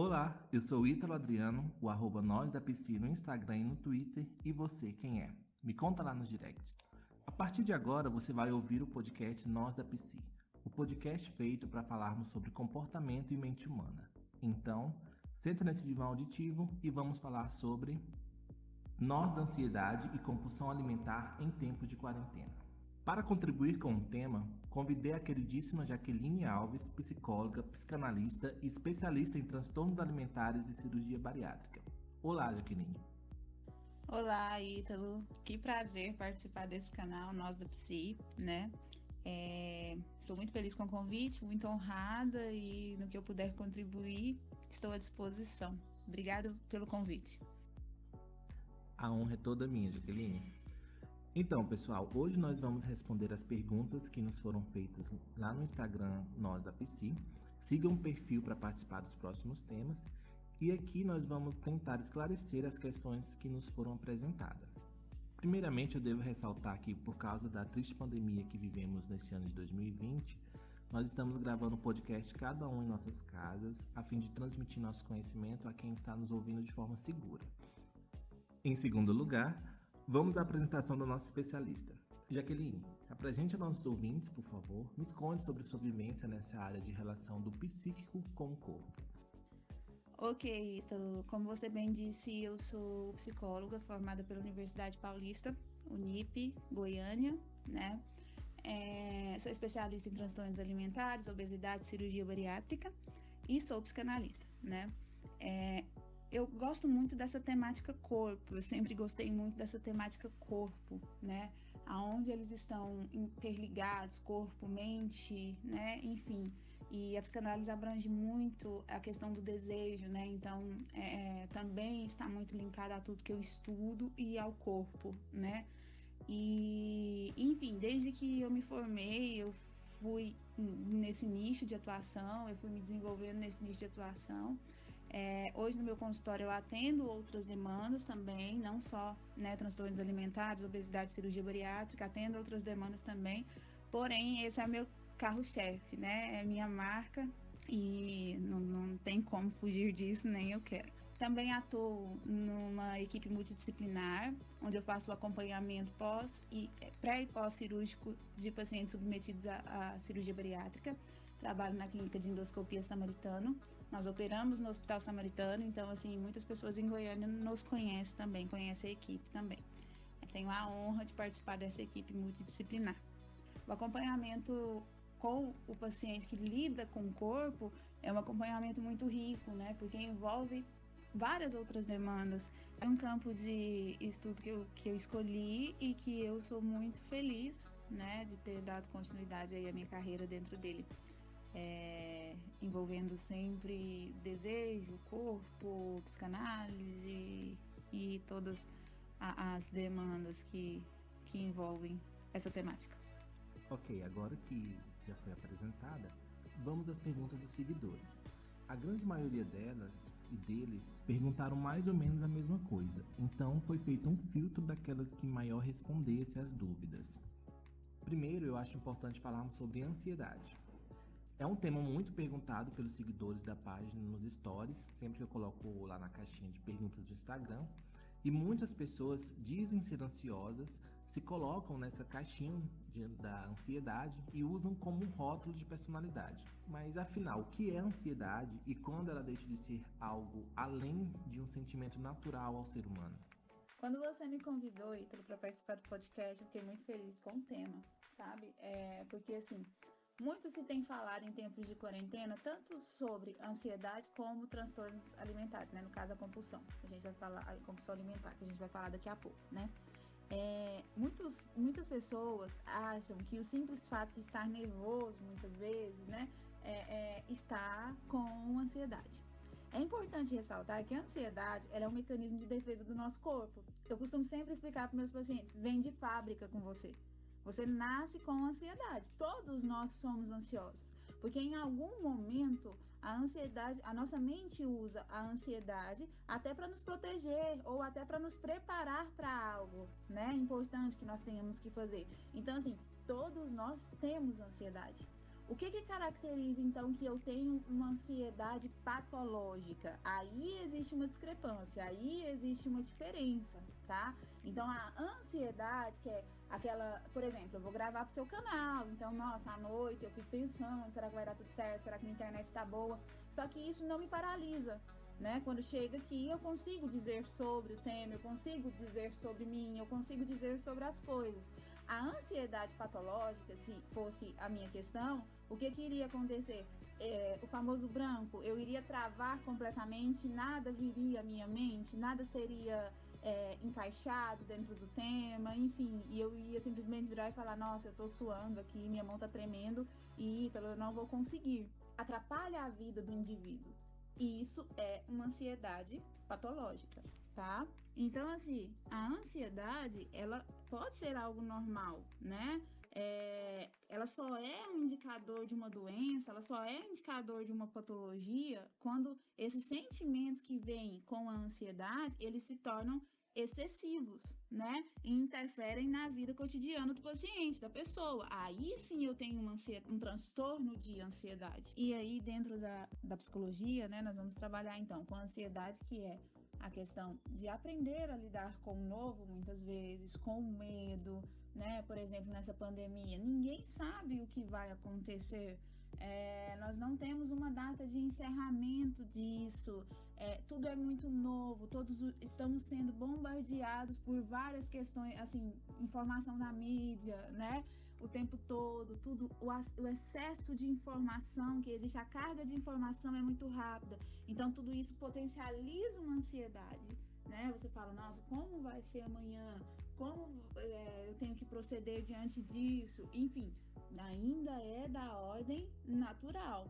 Olá, eu sou Ítalo Adriano, o arroba nós da PC no Instagram e no Twitter, e você quem é? Me conta lá nos directs. A partir de agora você vai ouvir o podcast Nós da PC, o podcast feito para falarmos sobre comportamento e mente humana. Então, senta nesse divã auditivo e vamos falar sobre nós da ansiedade e compulsão alimentar em tempos de quarentena. Para contribuir com o tema, convidei a queridíssima Jaqueline Alves, psicóloga, psicanalista e especialista em transtornos alimentares e cirurgia bariátrica. Olá, Jaqueline. Olá, Ítalo. Que prazer participar desse canal, Nós da Psi, né? É, estou muito feliz com o convite, muito honrada e no que eu puder contribuir, estou à disposição. Obrigado pelo convite. A honra é toda minha, Jaqueline. Então, pessoal, hoje nós vamos responder as perguntas que nos foram feitas lá no Instagram Nós da PC. Sigam o perfil para participar dos próximos temas e aqui nós vamos tentar esclarecer as questões que nos foram apresentadas. Primeiramente, eu devo ressaltar que por causa da triste pandemia que vivemos neste ano de 2020, nós estamos gravando o podcast cada um em nossas casas, a fim de transmitir nosso conhecimento a quem está nos ouvindo de forma segura. Em segundo lugar, Vamos à apresentação da nossa especialista. Jaqueline, apresente a nossos ouvintes, por favor, nos conte sobre sua vivência nessa área de relação do psíquico com o corpo. Ok, então, como você bem disse, eu sou psicóloga formada pela Universidade Paulista, Unip, Goiânia, né? É, sou especialista em transtornos alimentares, obesidade, cirurgia bariátrica e sou psicanalista, né? É, eu gosto muito dessa temática corpo, eu sempre gostei muito dessa temática corpo, né? Aonde eles estão interligados, corpo, mente, né? Enfim, e a psicanálise abrange muito a questão do desejo, né? Então, é, é também está muito linkada a tudo que eu estudo e ao corpo, né? E, enfim, desde que eu me formei, eu fui nesse nicho de atuação, eu fui me desenvolvendo nesse nicho de atuação. É, hoje no meu consultório eu atendo outras demandas também, não só né, transtornos alimentares, obesidade, cirurgia bariátrica, atendo outras demandas também. Porém, esse é meu carro-chefe, né? É minha marca e não, não tem como fugir disso, nem eu quero. Também atuo numa equipe multidisciplinar, onde eu faço o acompanhamento pós e pré e pós-cirúrgico de pacientes submetidos à, à cirurgia bariátrica trabalho na clínica de endoscopia samaritano. Nós operamos no Hospital Samaritano, então, assim, muitas pessoas em Goiânia nos conhecem também, conhecem a equipe também. Eu tenho a honra de participar dessa equipe multidisciplinar. O acompanhamento com o paciente que lida com o corpo é um acompanhamento muito rico, né? Porque envolve várias outras demandas. É um campo de estudo que eu, que eu escolhi e que eu sou muito feliz, né, de ter dado continuidade aí à minha carreira dentro dele é, envolvendo sempre desejo, corpo, psicanálise e todas as demandas que, que envolvem essa temática. Ok, agora que já foi apresentada, vamos às perguntas dos seguidores. A grande maioria delas e deles perguntaram mais ou menos a mesma coisa, então foi feito um filtro daquelas que maior respondesse às dúvidas. Primeiro, eu acho importante falarmos sobre ansiedade. É um tema muito perguntado pelos seguidores da página nos stories, sempre que eu coloco lá na caixinha de perguntas do Instagram. E muitas pessoas dizem ser ansiosas, se colocam nessa caixinha de, da ansiedade e usam como um rótulo de personalidade. Mas afinal, o que é ansiedade e quando ela deixa de ser algo além de um sentimento natural ao ser humano? Quando você me convidou, Ítalo, para participar do podcast, eu fiquei muito feliz com o tema, sabe? É, porque assim, muito se tem falado em tempos de quarentena, tanto sobre ansiedade como transtornos alimentares, né? No caso, a compulsão. A gente vai falar, a compulsão alimentar, que a gente vai falar daqui a pouco, né? É, muitos, muitas pessoas acham que o simples fato de estar nervoso, muitas vezes, né? É, é, está com ansiedade. É importante ressaltar que a ansiedade é um mecanismo de defesa do nosso corpo. Eu costumo sempre explicar para meus pacientes: vem de fábrica com você. Você nasce com ansiedade. Todos nós somos ansiosos. Porque em algum momento a ansiedade, a nossa mente usa a ansiedade até para nos proteger ou até para nos preparar para algo, né? Importante que nós tenhamos que fazer. Então assim, todos nós temos ansiedade. O que, que caracteriza então que eu tenho uma ansiedade patológica? Aí existe uma discrepância, aí existe uma diferença, tá? Então a ansiedade, que é aquela, por exemplo, eu vou gravar pro seu canal, então, nossa, à noite eu fico pensando, será que vai dar tudo certo? Será que a internet tá boa? Só que isso não me paralisa. Né? Quando chega aqui, eu consigo dizer sobre o tema, eu consigo dizer sobre mim, eu consigo dizer sobre as coisas. A ansiedade patológica, se fosse a minha questão, o que, que iria acontecer? É, o famoso branco, eu iria travar completamente, nada viria à minha mente, nada seria é, encaixado dentro do tema, enfim, e eu ia simplesmente virar e falar: Nossa, eu tô suando aqui, minha mão tá tremendo e eu não vou conseguir. Atrapalha a vida do indivíduo. E isso é uma ansiedade patológica, tá? Então, assim, a ansiedade, ela pode ser algo normal, né? É, ela só é um indicador de uma doença, ela só é um indicador de uma patologia quando esses sentimentos que vêm com a ansiedade, eles se tornam excessivos, né? E interferem na vida cotidiana do paciente, da pessoa. Aí sim eu tenho um transtorno de ansiedade. E aí, dentro da, da psicologia, né, nós vamos trabalhar então com a ansiedade, que é a questão de aprender a lidar com o novo, muitas vezes, com o medo, né? Por exemplo, nessa pandemia, ninguém sabe o que vai acontecer. É, nós não temos uma data de encerramento disso. É, tudo é muito novo, todos estamos sendo bombardeados por várias questões, assim, informação da mídia, né? O tempo todo, tudo, o, o excesso de informação que existe, a carga de informação é muito rápida. Então, tudo isso potencializa uma ansiedade, né? Você fala, nossa, como vai ser amanhã? Como é, eu tenho que proceder diante disso? Enfim, ainda é da ordem natural.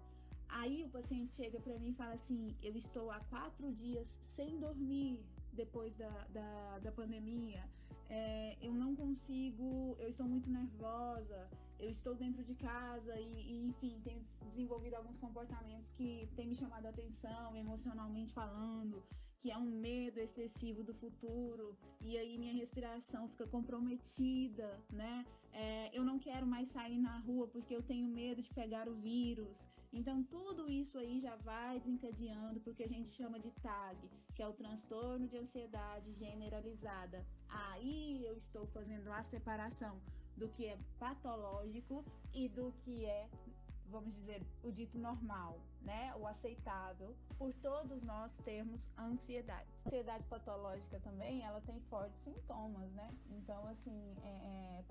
Aí o paciente chega para mim e fala assim: eu estou há quatro dias sem dormir depois da, da, da pandemia, é, eu não consigo, eu estou muito nervosa, eu estou dentro de casa e, e, enfim, tenho desenvolvido alguns comportamentos que têm me chamado a atenção emocionalmente falando que é um medo excessivo do futuro, e aí minha respiração fica comprometida, né? É, eu não quero mais sair na rua porque eu tenho medo de pegar o vírus. Então, tudo isso aí já vai desencadeando porque a gente chama de TAG, que é o transtorno de ansiedade generalizada. Aí eu estou fazendo a separação do que é patológico e do que é vamos dizer, o dito normal, né? O aceitável, por todos nós termos ansiedade. A ansiedade patológica também, ela tem fortes sintomas, né? Então, assim, é, é,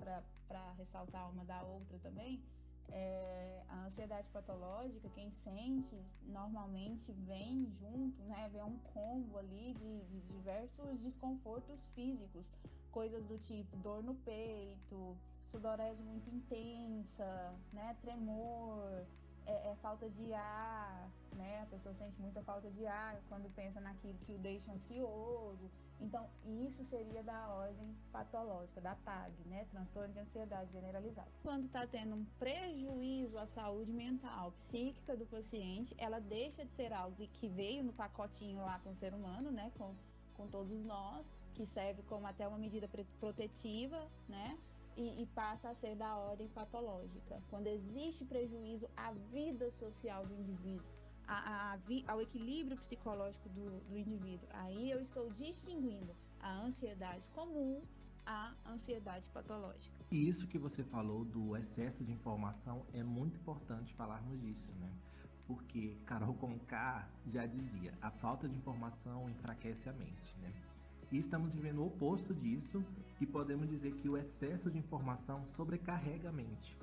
para ressaltar uma da outra também, é, a ansiedade patológica, quem sente, normalmente vem junto, né? Vem um combo ali de, de diversos desconfortos físicos, coisas do tipo dor no peito, sudorese muito intensa, né? Tremor, é, é, falta de ar, né? A pessoa sente muita falta de ar quando pensa naquilo que o deixa ansioso. Então, isso seria da ordem patológica, da TAG, né? Transtorno de ansiedade generalizada. Quando está tendo um prejuízo à saúde mental, psíquica do paciente, ela deixa de ser algo que veio no pacotinho lá com o ser humano, né? Com, com todos nós, que serve como até uma medida protetiva, né? E, e, passa a ser da ordem patológica, quando existe prejuízo à vida social do indivíduo, a, a, ao equilíbrio psicológico do, do indivíduo. Aí eu estou distinguindo a ansiedade comum a ansiedade patológica. E isso que você falou do excesso de informação é muito importante falarmos disso, né? Porque Carol Conká já dizia, a falta de informação enfraquece a mente, né? E estamos vivendo o oposto disso e podemos dizer que o excesso de informação sobrecarrega a mente.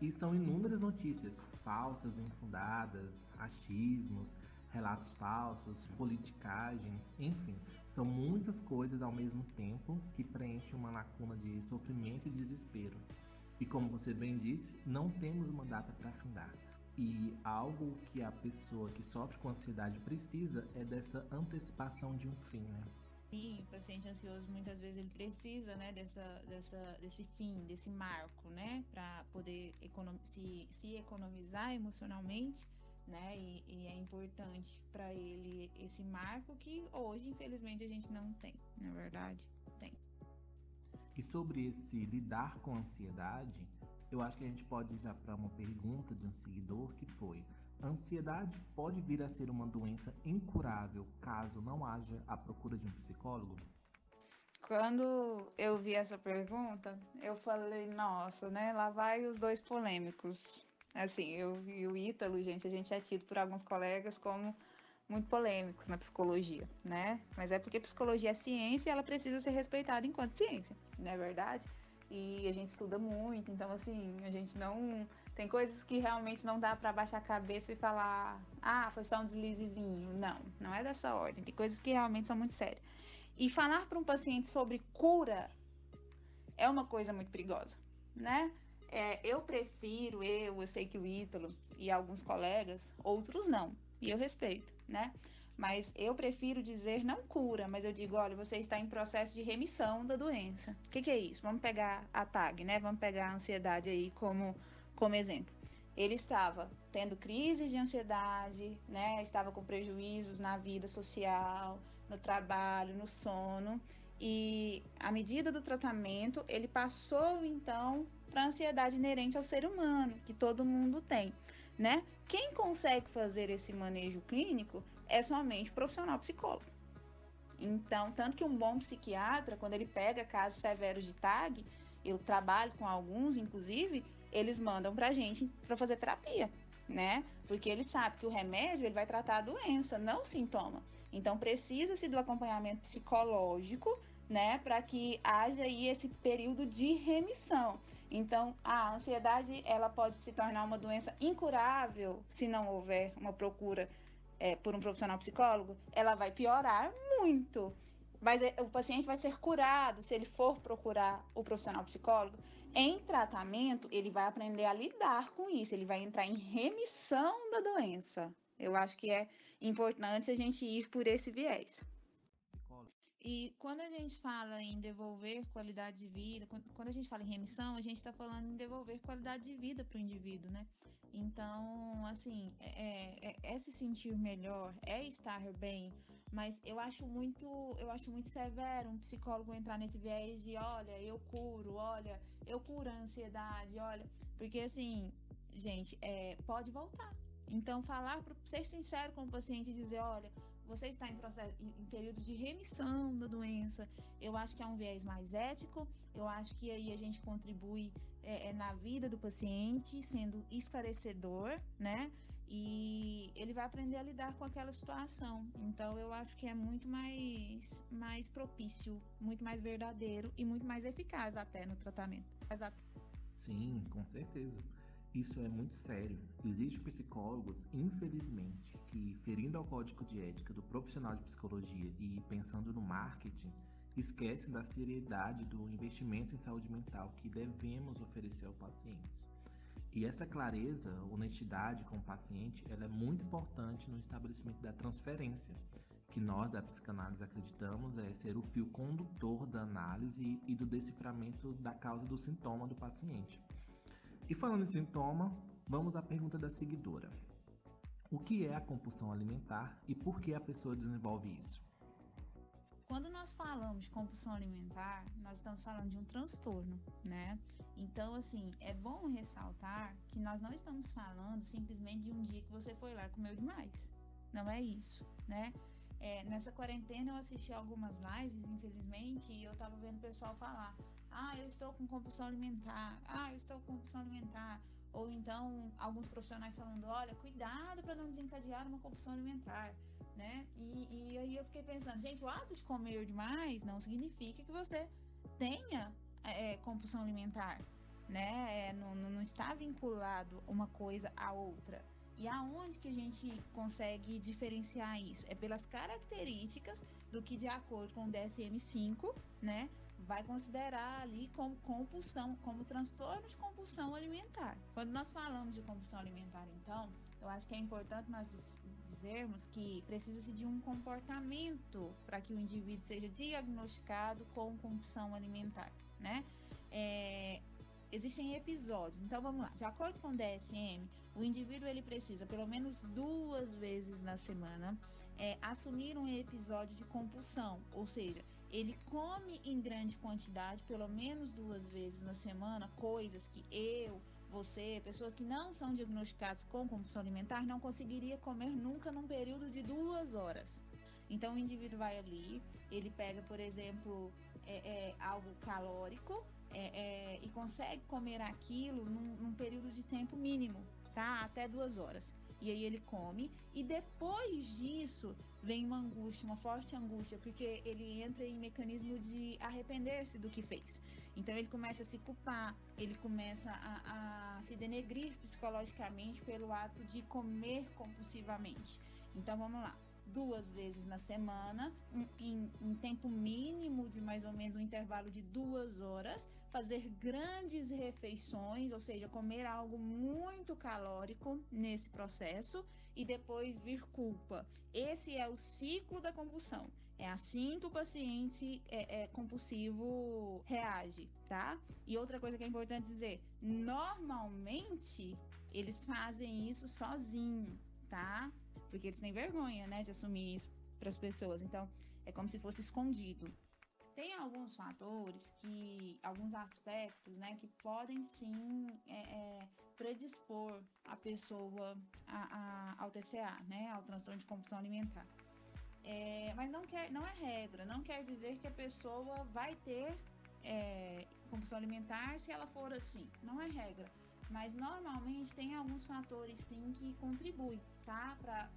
E são inúmeras notícias falsas, infundadas, achismos, relatos falsos, politicagem, enfim, são muitas coisas ao mesmo tempo que preenchem uma lacuna de sofrimento e desespero. E como você bem disse, não temos uma data para findar. E algo que a pessoa que sofre com ansiedade precisa é dessa antecipação de um fim, né? Sim, o paciente ansioso muitas vezes ele precisa, né, dessa, dessa, desse fim, desse marco, né, para poder econom se, se economizar emocionalmente, né, e, e é importante para ele esse marco que hoje, infelizmente, a gente não tem, na verdade, tem. E sobre esse lidar com a ansiedade, eu acho que a gente pode ir já para uma pergunta de um seguidor que foi: a ansiedade pode vir a ser uma doença incurável caso não haja a procura de um psicólogo? Quando eu vi essa pergunta, eu falei, nossa, né? Lá vai os dois polêmicos. Assim, eu e o Ítalo, gente, a gente é tido por alguns colegas como muito polêmicos na psicologia, né? Mas é porque psicologia é ciência e ela precisa ser respeitada enquanto ciência, não é verdade? E a gente estuda muito, então assim, a gente não tem coisas que realmente não dá para baixar a cabeça e falar, ah, foi só um deslizezinho. Não, não é dessa ordem. Tem coisas que realmente são muito sérias. E falar para um paciente sobre cura é uma coisa muito perigosa, né? É, eu prefiro, eu, eu sei que o Ítalo e alguns colegas, outros não, e eu respeito, né? Mas eu prefiro dizer não cura, mas eu digo, olha, você está em processo de remissão da doença. O que, que é isso? Vamos pegar a TAG, né? Vamos pegar a ansiedade aí como, como exemplo. Ele estava tendo crises de ansiedade, né? Estava com prejuízos na vida social, no trabalho, no sono. E à medida do tratamento, ele passou então para a ansiedade inerente ao ser humano, que todo mundo tem, né? Quem consegue fazer esse manejo clínico é somente o profissional psicólogo. Então, tanto que um bom psiquiatra, quando ele pega casos severos de TAG, eu trabalho com alguns, inclusive, eles mandam para a gente para fazer terapia, né? Porque ele sabe que o remédio ele vai tratar a doença, não o sintoma. Então precisa-se do acompanhamento psicológico, né, para que haja aí esse período de remissão. Então, a ansiedade ela pode se tornar uma doença incurável se não houver uma procura é, por um profissional psicólogo. Ela vai piorar muito. Mas é, o paciente vai ser curado se ele for procurar o profissional psicólogo. Em tratamento, ele vai aprender a lidar com isso, ele vai entrar em remissão da doença. Eu acho que é importante a gente ir por esse viés. E quando a gente fala em devolver qualidade de vida, quando a gente fala em remissão, a gente está falando em devolver qualidade de vida para o indivíduo, né? Então, assim, é, é, é, se sentir melhor, é estar bem, mas eu acho muito, eu acho muito severo um psicólogo entrar nesse viés de, olha, eu curo, olha, eu curo a ansiedade, olha, porque assim, gente, é, pode voltar, então, falar, ser sincero com o paciente e dizer: olha, você está em, processo, em período de remissão da doença, eu acho que é um viés mais ético, eu acho que aí a gente contribui é, é, na vida do paciente, sendo esclarecedor, né? E ele vai aprender a lidar com aquela situação. Então, eu acho que é muito mais, mais propício, muito mais verdadeiro e muito mais eficaz até no tratamento. Sim, com certeza. Isso é muito sério. Existem psicólogos, infelizmente, que, ferindo ao código de ética do profissional de psicologia e pensando no marketing, esquecem da seriedade do investimento em saúde mental que devemos oferecer ao paciente. E essa clareza, honestidade com o paciente, ela é muito importante no estabelecimento da transferência, que nós da psicanálise acreditamos é ser o fio condutor da análise e do deciframento da causa do sintoma do paciente. E falando em sintoma, vamos à pergunta da seguidora. O que é a compulsão alimentar e por que a pessoa desenvolve isso? Quando nós falamos de compulsão alimentar, nós estamos falando de um transtorno, né? Então, assim, é bom ressaltar que nós não estamos falando simplesmente de um dia que você foi lá e comeu demais. Não é isso, né? É, nessa quarentena eu assisti algumas lives, infelizmente, e eu tava vendo o pessoal falar: ah, eu estou com compulsão alimentar. Ah, eu estou com compulsão alimentar. Ou então, alguns profissionais falando: olha, cuidado para não desencadear uma compulsão alimentar. Né? E, e aí eu fiquei pensando: gente, o ato de comer demais não significa que você tenha é, compulsão alimentar. Né? É, não, não está vinculado uma coisa à outra. E aonde que a gente consegue diferenciar isso? É pelas características do que, de acordo com o DSM-5, né, vai considerar ali como compulsão, como transtorno de compulsão alimentar. Quando nós falamos de compulsão alimentar, então, eu acho que é importante nós dizermos que precisa-se de um comportamento para que o indivíduo seja diagnosticado com compulsão alimentar, né? É, existem episódios. Então vamos lá. De acordo com o DSM, o indivíduo ele precisa pelo menos duas vezes na semana é, assumir um episódio de compulsão, ou seja, ele come em grande quantidade, pelo menos duas vezes na semana, coisas que eu, você, pessoas que não são diagnosticadas com compulsão alimentar, não conseguiria comer nunca num período de duas horas. Então o indivíduo vai ali, ele pega, por exemplo, é, é, algo calórico é, é e consegue comer aquilo num, num período de tempo mínimo, tá? Até duas horas. E aí ele come, e depois disso vem uma angústia, uma forte angústia, porque ele entra em mecanismo de arrepender-se do que fez. Então ele começa a se culpar, ele começa a, a se denegrir psicologicamente pelo ato de comer compulsivamente. Então vamos lá duas vezes na semana, em, em, tempo mínimo de mais ou menos um intervalo de duas horas, fazer grandes refeições, ou seja, comer algo muito calórico nesse processo e depois vir culpa. Esse é o ciclo da compulsão. É assim que o paciente é, é compulsivo reage, tá? E outra coisa que é importante dizer: normalmente eles fazem isso sozinho, tá? porque eles têm vergonha, né, de assumir isso para as pessoas. Então, é como se fosse escondido. Tem alguns fatores que, alguns aspectos, né, que podem sim é, é, predispor a pessoa a, a, ao TCA, né, ao transtorno de compulsão alimentar. É, mas não, quer, não é regra, não quer dizer que a pessoa vai ter é, compulsão alimentar se ela for assim. Não é regra. Mas normalmente tem alguns fatores sim que contribuem, tá? Pra,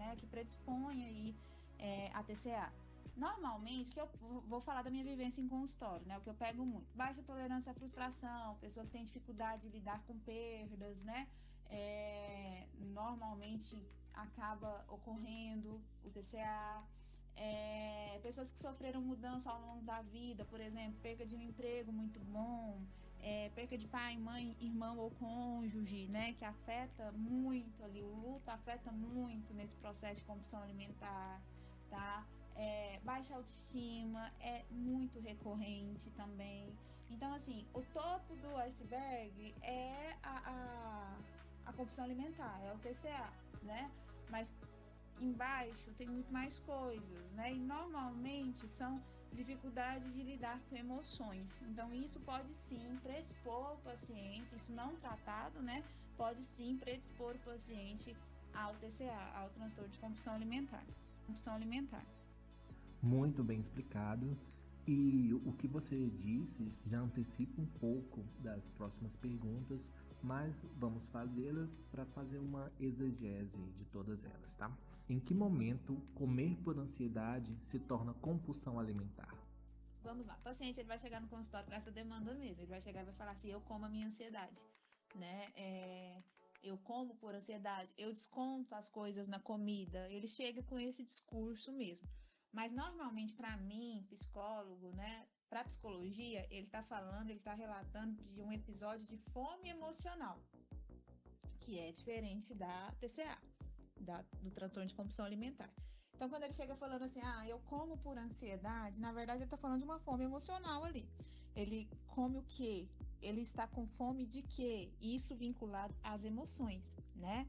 né, que predispõem aí é, a TCA. Normalmente, que eu vou falar da minha vivência em consultório, né? O que eu pego muito. Baixa tolerância à frustração, pessoa que tem dificuldade de lidar com perdas, né? É, normalmente acaba ocorrendo o TCA. É, pessoas que sofreram mudança ao longo da vida, por exemplo, perda de um emprego muito bom, é, perca de pai, mãe, irmão ou cônjuge, né, que afeta muito ali, o luto afeta muito nesse processo de compulsão alimentar, tá? É, baixa autoestima é muito recorrente também. Então, assim, o topo do iceberg é a, a, a compulsão alimentar, é o TCA, né? Mas embaixo tem muito mais coisas, né? E normalmente são dificuldade de lidar com emoções. Então, isso pode sim predispor o paciente, isso não tratado, né? Pode sim predispor o paciente ao TCA, ao transtorno de compulsão alimentar. Compulsão alimentar. Muito bem explicado. E o que você disse já antecipa um pouco das próximas perguntas, mas vamos fazê-las para fazer uma exegese de todas elas, tá? Em que momento comer por ansiedade se torna compulsão alimentar? Vamos lá, o paciente ele vai chegar no consultório com essa demanda mesmo. Ele vai chegar e vai falar assim: eu como a minha ansiedade, né? É, eu como por ansiedade, eu desconto as coisas na comida. Ele chega com esse discurso mesmo. Mas normalmente, para mim, psicólogo, né? Para psicologia, ele está falando, ele está relatando de um episódio de fome emocional, que é diferente da TCA da, do transtorno de compulsão alimentar. Então, quando ele chega falando assim, ah, eu como por ansiedade, na verdade ele está falando de uma fome emocional ali. Ele come o quê? Ele está com fome de quê? Isso vinculado às emoções, né?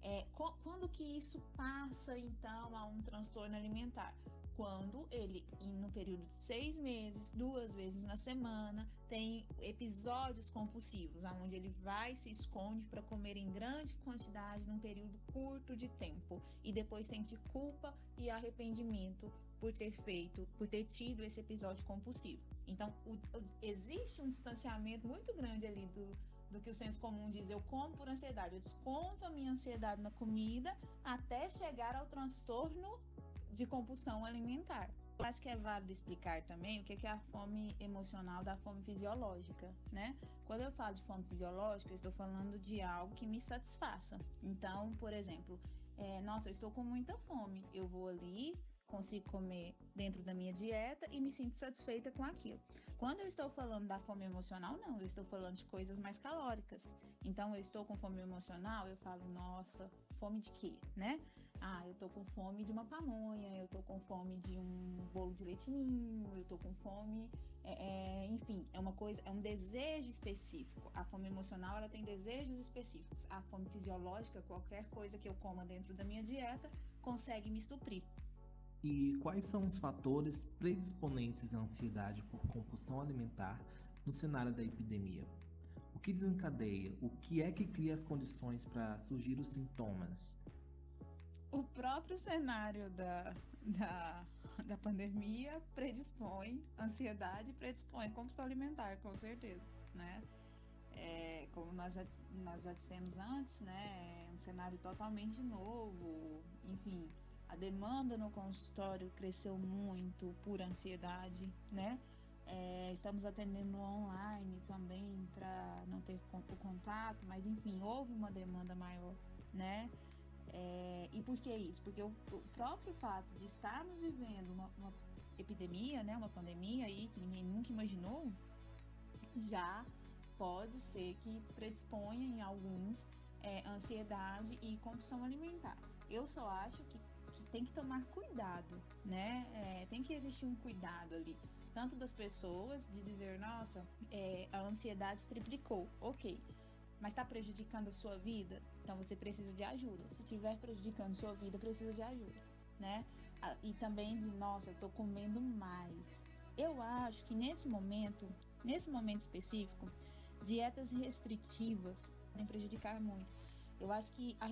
É, quando que isso passa, então, a um transtorno alimentar? Quando ele, no período de seis meses, duas vezes na semana, tem episódios compulsivos, onde ele vai se esconde para comer em grande quantidade num período curto de tempo e depois sente culpa e arrependimento por ter feito, por ter tido esse episódio compulsivo. Então, o, o, existe um distanciamento muito grande ali do, do que o senso comum diz, eu como por ansiedade, eu desconto a minha ansiedade na comida até chegar ao transtorno de compulsão alimentar. Eu acho que é válido explicar também o que é a fome emocional da fome fisiológica, né? Quando eu falo de fome fisiológica, eu estou falando de algo que me satisfaça. Então, por exemplo, é, nossa, eu estou com muita fome, eu vou ali, consigo comer dentro da minha dieta e me sinto satisfeita com aquilo. Quando eu estou falando da fome emocional, não, eu estou falando de coisas mais calóricas. Então, eu estou com fome emocional, eu falo, nossa, fome de quê, né? Ah, eu tô com fome de uma pamonha, eu tô com fome de um bolo de leitinho, eu tô com fome, é, é, enfim, é uma coisa, é um desejo específico. A fome emocional, ela tem desejos específicos. A fome fisiológica, qualquer coisa que eu coma dentro da minha dieta, consegue me suprir. E quais são os fatores predisponentes à ansiedade por compulsão alimentar no cenário da epidemia? O que desencadeia? O que é que cria as condições para surgir os sintomas? O próprio cenário da, da, da pandemia predispõe ansiedade, predispõe compulsão alimentar, com certeza, né? É, como nós já, nós já dissemos antes, né? É um cenário totalmente novo, enfim, a demanda no consultório cresceu muito por ansiedade, né? É, estamos atendendo online também para não ter o contato, mas enfim, houve uma demanda maior, né? É, e por que isso? Porque o, o, próprio fato de estarmos vivendo uma, uma, epidemia, né, uma pandemia aí que ninguém nunca imaginou, já pode ser que predisponha em alguns é, ansiedade e compulsão alimentar. Eu só acho que, que tem que tomar cuidado, né? É, tem que existir um cuidado ali tanto das pessoas de dizer, nossa, é, a ansiedade triplicou, ok, mas está prejudicando a sua vida, então você precisa de ajuda. Se estiver prejudicando a sua vida, precisa de ajuda, né? E também de, nossa, eu comendo mais. Eu acho que nesse momento, nesse momento específico, dietas restritivas podem prejudicar muito. Eu acho que a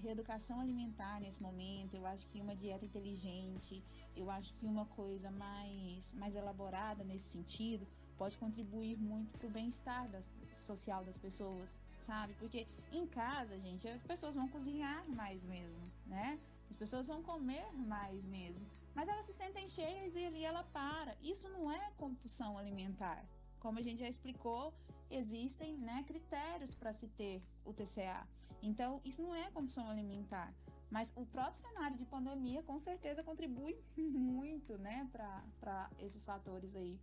reeducação alimentar nesse momento, eu acho que uma dieta inteligente, eu acho que uma coisa mais, mais elaborada nesse sentido pode contribuir muito para o bem-estar social das pessoas, sabe? Porque em casa, gente, as pessoas vão cozinhar mais mesmo, né? As pessoas vão comer mais mesmo. Mas elas se sentem cheias e ali ela para. Isso não é compulsão alimentar. Como a gente já explicou, existem né, critérios para se ter o TCA. Então, isso não é compulsão alimentar. Mas o próprio cenário de pandemia com certeza contribui muito, né, para esses fatores aí,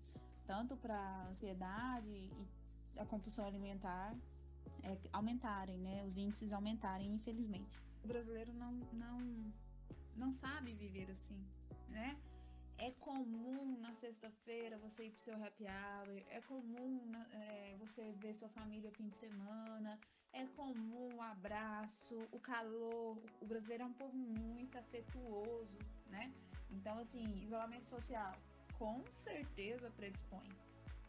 tanto para ansiedade e a compulsão alimentar é, aumentarem, né, os índices aumentarem, infelizmente. O brasileiro não, não, não sabe viver assim, né? É comum na sexta-feira você ir pro seu happy hour, é comum é, você ver sua família fim de semana, é comum o abraço, o calor. O brasileiro é um povo muito afetuoso, né? Então, assim, isolamento social com certeza predispõe,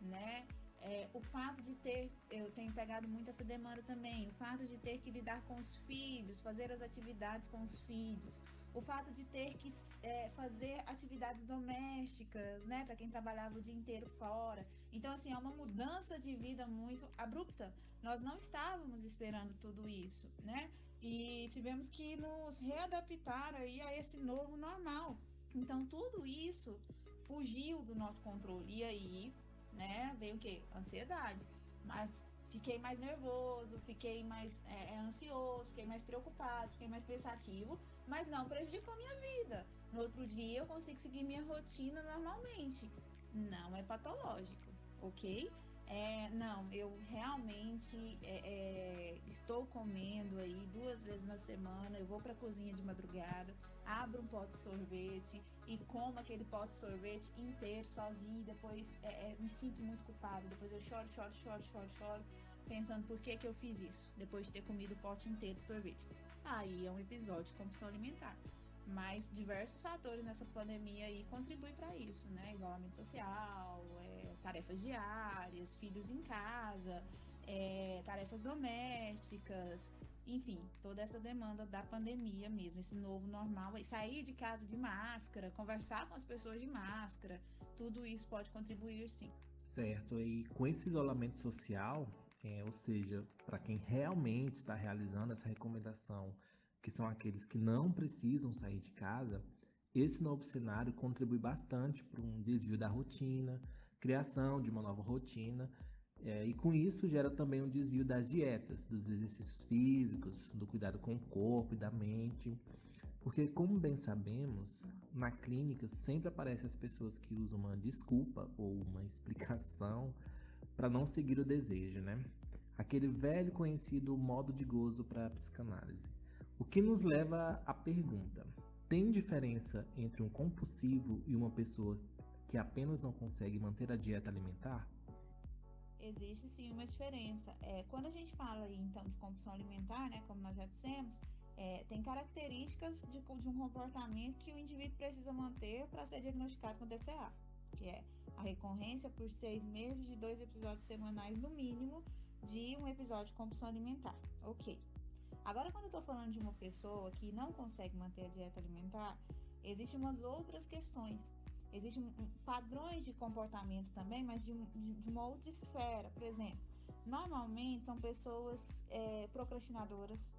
né? É, o fato de ter, eu tenho pegado muito essa demanda também, o fato de ter que lidar com os filhos, fazer as atividades com os filhos, o fato de ter que é, fazer atividades domésticas, né, para quem trabalhava o dia inteiro fora. Então, assim, é uma mudança de vida muito abrupta. Nós não estávamos esperando tudo isso, né? E tivemos que nos readaptar aí a esse novo normal. Então, tudo isso fugiu do nosso controle. E aí, né, veio o quê? Ansiedade. Mas fiquei mais nervoso, fiquei mais é, é, ansioso, fiquei mais preocupado, fiquei mais pensativo, mas não prejudicou minha vida. No outro dia eu consigo seguir minha rotina normalmente. Não é patológico, ok? É, não, eu realmente é, é, estou comendo aí duas vezes na semana. Eu vou para a cozinha de madrugada, abro um pote de sorvete e como aquele pote de sorvete inteiro sozinho. Depois é, é, me sinto muito culpado. Depois eu choro, choro, choro, choro, choro, pensando por que, que eu fiz isso depois de ter comido o pote inteiro de sorvete. Aí é um episódio de compulsão alimentar. Mas diversos fatores nessa pandemia aí contribuem para isso, né? Isolamento social, é, tarefas diárias, filhos em casa, é, tarefas domésticas, enfim, toda essa demanda da pandemia mesmo, esse novo normal, sair de casa de máscara, conversar com as pessoas de máscara, tudo isso pode contribuir sim. Certo, e com esse isolamento social, é, ou seja, para quem realmente está realizando essa recomendação que são aqueles que não precisam sair de casa, esse novo cenário contribui bastante para um desvio da rotina, criação de uma nova rotina, é, e com isso gera também um desvio das dietas, dos exercícios físicos, do cuidado com o corpo e da mente. Porque, como bem sabemos, na clínica sempre aparecem as pessoas que usam uma desculpa ou uma explicação para não seguir o desejo, né? Aquele velho conhecido modo de gozo para a psicanálise. O que nos leva à pergunta: tem diferença entre um compulsivo e uma pessoa que apenas não consegue manter a dieta alimentar? Existe sim uma diferença. É, quando a gente fala então de compulsão alimentar, né, como nós já dissemos, é, tem características de, de, um comportamento que o indivíduo precisa manter para ser diagnosticado com DCA, que é a recorrência por seis meses de dois episódios semanais no mínimo de um episódio de compulsão alimentar. Ok. Agora, quando eu estou falando de uma pessoa que não consegue manter a dieta alimentar, existem umas outras questões. Existem padrões de comportamento também, mas de, de, de, uma outra esfera. Por exemplo, normalmente são pessoas é, procrastinadoras,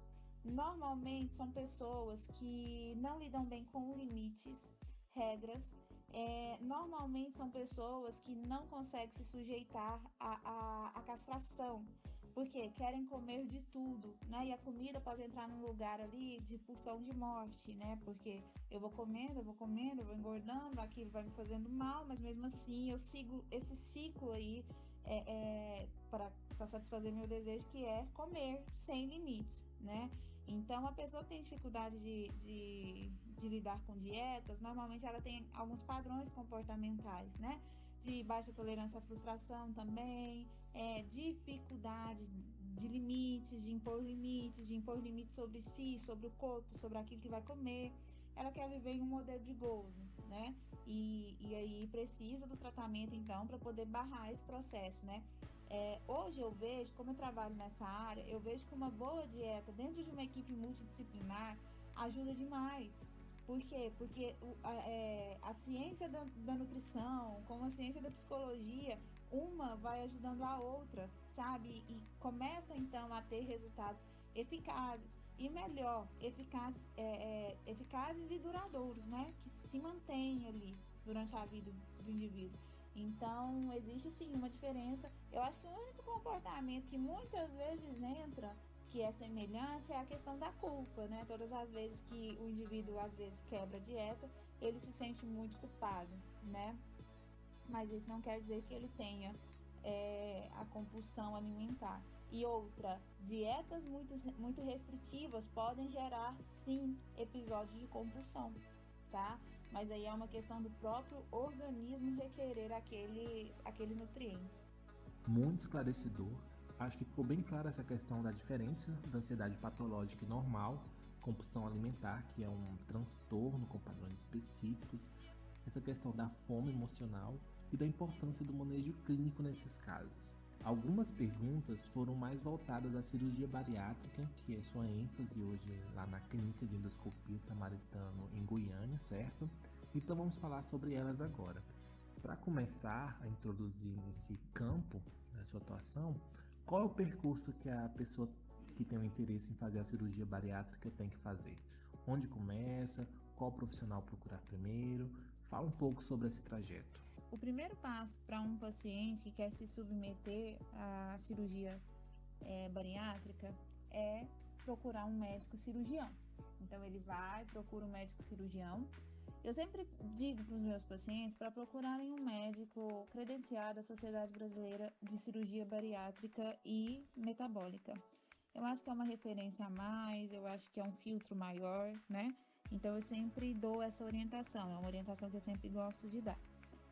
normalmente são pessoas que não lidam bem com limites, regras. É, normalmente são pessoas que não conseguem se sujeitar à castração, porque querem comer de tudo, né? E a comida pode entrar num lugar ali de pulsão de morte, né? Porque eu vou comendo, eu vou comendo, eu vou engordando, aquilo vai me fazendo mal, mas mesmo assim eu sigo esse ciclo aí é, é, para satisfazer meu desejo, que é comer sem limites, né? Então, a pessoa que tem dificuldade de, de, de, lidar com dietas, normalmente ela tem alguns padrões comportamentais, né? De baixa tolerância à frustração também, é, dificuldade de limites, de impor limites, de impor limites sobre si, sobre o corpo, sobre aquilo que vai comer. Ela quer viver em um modelo de gozo, né? E, e aí precisa do tratamento, então, para poder barrar esse processo, né? É, hoje eu vejo, como eu trabalho nessa área, eu vejo que uma boa dieta dentro de uma equipe multidisciplinar ajuda demais. Por quê? Porque a, é, a ciência da, da, nutrição, como a ciência da psicologia, uma vai ajudando a outra, sabe? E começa então a ter resultados eficazes e melhor, eficazes, é, é, eficazes e duradouros, né? Que se mantêm ali durante a vida do indivíduo. Então, existe sim uma diferença. Eu acho que o único comportamento que muitas vezes entra, que é semelhante, é a questão da culpa, né? Todas as vezes que o indivíduo às vezes quebra a dieta, ele se sente muito culpado, né? Mas isso não quer dizer que ele tenha é, a compulsão alimentar. E outra, dietas muito, muito restritivas podem gerar sim episódios de compulsão, tá? mas aí é uma questão do próprio organismo requerer aqueles, aqueles nutrientes. Muito esclarecedor. Acho que ficou bem clara essa questão da diferença da ansiedade patológica e normal, compulsão alimentar, que é um transtorno com padrões específicos, essa questão da fome emocional e da importância do manejo clínico nesses casos. Algumas perguntas foram mais voltadas à cirurgia bariátrica, que é sua ênfase hoje lá na Clínica de Endoscopia Samaritano em Goiânia, certo? Então vamos falar sobre elas agora. Para começar a introduzir nesse campo da sua atuação, qual é o percurso que a pessoa que tem o interesse em fazer a cirurgia bariátrica tem que fazer? Onde começa? Qual profissional procurar primeiro? Fala um pouco sobre esse trajeto. O primeiro passo para um paciente que quer se submeter à cirurgia é, bariátrica é procurar um médico cirurgião. Então ele vai, procura um médico cirurgião. Eu sempre digo para os meus pacientes para procurarem um médico credenciado da Sociedade Brasileira de Cirurgia Bariátrica e Metabólica. Eu acho que é uma referência a mais, eu acho que é um filtro maior, né? Então eu sempre dou essa orientação, é uma orientação que eu sempre gosto de dar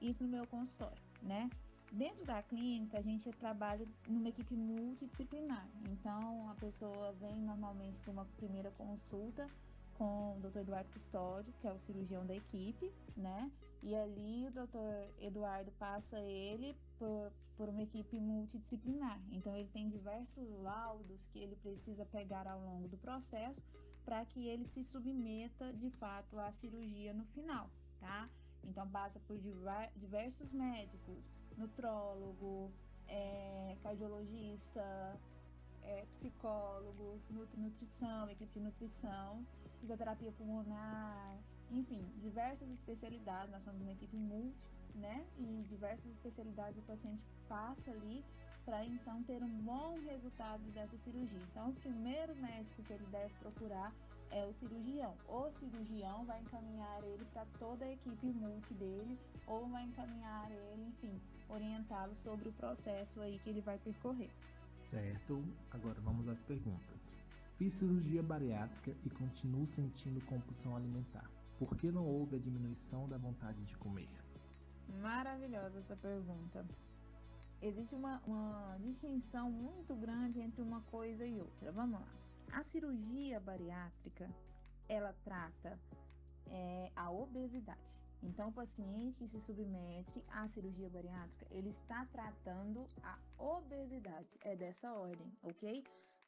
isso no meu consultório, né? Dentro da clínica, a gente trabalha numa equipe multidisciplinar. Então, a pessoa vem normalmente para uma primeira consulta com o Dr. Eduardo Custódio, que é o cirurgião da equipe, né? E ali o Dr. Eduardo passa ele por, por uma equipe multidisciplinar. Então, ele tem diversos laudos que ele precisa pegar ao longo do processo para que ele se submeta de fato à cirurgia no final, tá? Então passa por diversos médicos, nutrólogo, é, cardiologista, é, psicólogos, nutri nutrição, equipe de nutrição, fisioterapia pulmonar, enfim, diversas especialidades. Nós somos uma equipe multi, né? E diversas especialidades o paciente passa ali para então ter um bom resultado dessa cirurgia. Então, o primeiro médico que ele deve procurar é o cirurgião. O cirurgião vai encaminhar ele para toda a equipe multi dele, ou vai encaminhar ele, enfim, orientá-lo sobre o processo aí que ele vai percorrer. Certo, agora vamos às perguntas. Fiz cirurgia bariátrica e continuo sentindo compulsão alimentar. Por que não houve a diminuição da vontade de comer? Maravilhosa essa pergunta. Existe uma, uma distinção muito grande entre uma coisa e outra. Vamos lá. A cirurgia bariátrica, ela trata é, a obesidade. Então, o paciente que se submete à cirurgia bariátrica, ele está tratando a obesidade. É dessa ordem, ok?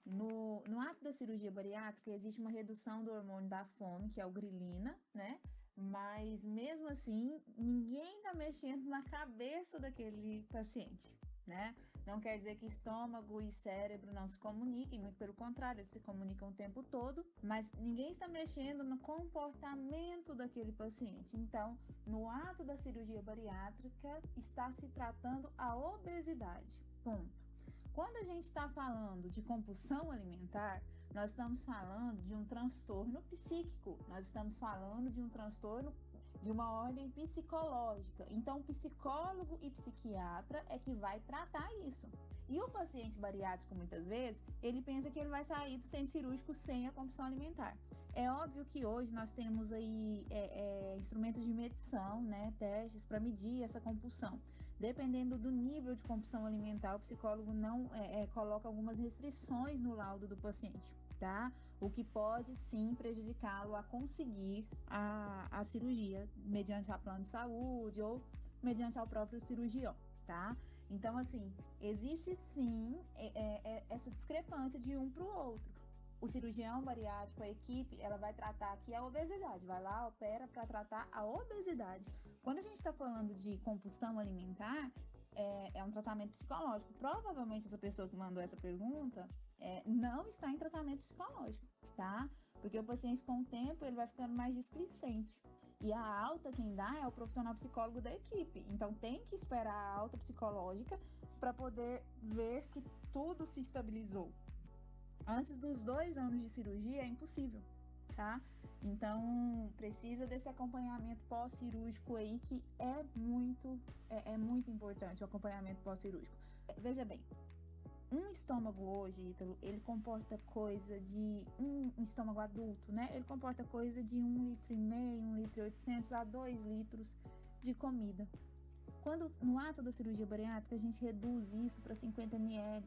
No, no ato da cirurgia bariátrica, existe uma redução do hormônio da fome, que é o grilina, né? Mas mesmo assim, ninguém está mexendo na cabeça daquele paciente, né? Não quer dizer que estômago e cérebro não se comuniquem, muito pelo contrário, eles se comunicam o tempo todo, mas ninguém está mexendo no comportamento daquele paciente. Então, no ato da cirurgia bariátrica, está se tratando a obesidade. Ponto. Quando a gente está falando de compulsão alimentar, nós estamos falando de um transtorno psíquico, nós estamos falando de um transtorno de uma ordem psicológica. Então, psicólogo e psiquiatra é que vai tratar isso. E o paciente bariátrico, muitas vezes, ele pensa que ele vai sair do centro cirúrgico sem a compulsão alimentar. É óbvio que hoje nós temos aí é, é, instrumentos de medição, né, testes para medir essa compulsão. Dependendo do nível de compulsão alimentar, o psicólogo não é, é, coloca algumas restrições no laudo do paciente, tá? O que pode sim prejudicá-lo a conseguir a, a cirurgia mediante a plano de saúde ou mediante ao próprio cirurgião, tá? Então, assim, existe sim é, é, é essa discrepância de um para o outro. O cirurgião bariátrico, a equipe, ela vai tratar aqui a obesidade, vai lá, opera para tratar a obesidade. Quando a gente está falando de compulsão alimentar, é, é, um tratamento psicológico. Provavelmente essa pessoa que mandou essa pergunta é, não está em tratamento psicológico, tá? Porque o paciente, com o tempo, ele vai ficando mais displicente. E a alta quem dá é o profissional psicólogo da equipe. Então tem que esperar a alta psicológica para poder ver que tudo se estabilizou. Antes dos dois anos de cirurgia é impossível, tá? Então, precisa desse acompanhamento pós-cirúrgico aí, que é muito, é, é muito importante, o acompanhamento pós-cirúrgico. Veja bem, um estômago hoje, Ítalo, ele comporta coisa de um, estômago adulto, né? Ele comporta coisa de um litro e meio, um litro e oitocentos a dois litros de comida. Quando no ato da cirurgia bariátrica a gente reduz isso para 50 ml,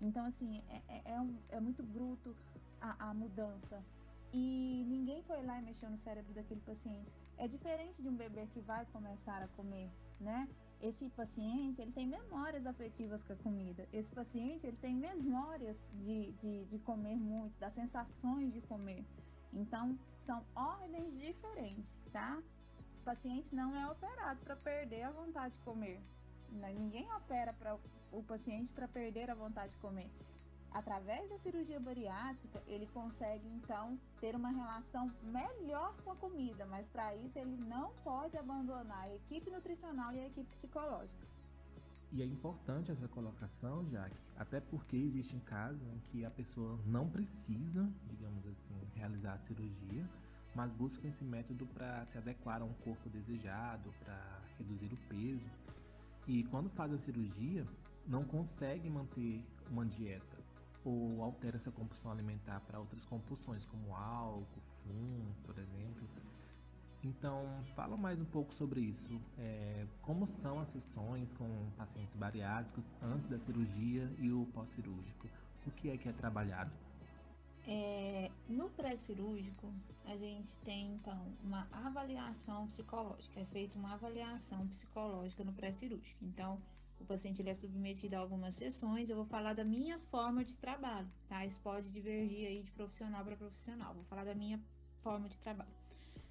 então assim é, é, é, um, é muito bruto a, a mudança e ninguém foi lá e mexeu no cérebro daquele paciente. É diferente de um bebê que vai começar a comer, né? Esse paciente, ele tem memórias afetivas com a comida. Esse paciente, ele tem memórias de, de, de comer muito, das sensações de comer. Então, são ordens diferentes, tá? O paciente não é operado para perder a vontade de comer. Ninguém opera para o paciente para perder a vontade de comer. Através da cirurgia bariátrica, ele consegue então ter uma relação melhor com a comida, mas para isso ele não pode abandonar a equipe nutricional e a equipe psicológica. E é importante essa colocação, Jaque, até porque existem casos em que a pessoa não precisa, digamos assim, realizar a cirurgia, mas busca esse método para se adequar a um corpo desejado, para reduzir o peso. E quando faz a cirurgia, não consegue manter uma dieta ou altera essa compulsão alimentar para outras compulsões, como álcool, fumo, por exemplo. Então, fala mais um pouco sobre isso. É, como são as sessões com pacientes bariátricos antes da cirurgia e o pós-cirúrgico? O que é que é trabalhado? É, no pré-cirúrgico, a gente tem então uma avaliação psicológica. É feita uma avaliação psicológica no pré-cirúrgico. Então, o paciente ele é submetido a algumas sessões, eu vou falar da minha forma de trabalho, tá? Isso pode divergir aí de profissional para profissional. Vou falar da minha forma de trabalho.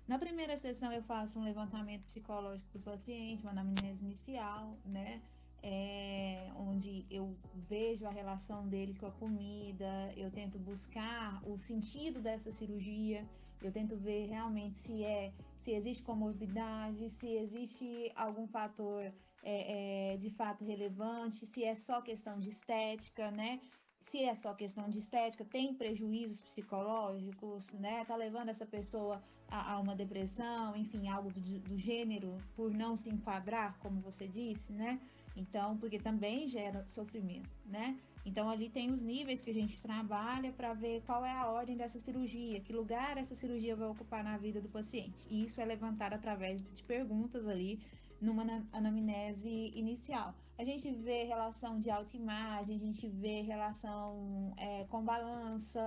Na primeira sessão eu faço um levantamento psicológico do paciente, uma anamnese inicial, né? É, onde eu vejo a relação dele com a comida, eu tento buscar o sentido dessa cirurgia, eu tento ver realmente se é se existe comorbidade, se existe algum fator é, é, de fato relevante, se é só questão de estética, né? Se é só questão de estética, tem prejuízos psicológicos, né? Tá levando essa pessoa a, a uma depressão, enfim, algo do, do gênero, por não se enquadrar, como você disse, né? Então, porque também gera sofrimento, né? Então, ali tem os níveis que a gente trabalha para ver qual é a ordem dessa cirurgia, que lugar essa cirurgia vai ocupar na vida do paciente. E isso é levantado através de perguntas ali numa anamnese inicial. A gente vê relação de autoimagem, a gente vê relação é, com balança,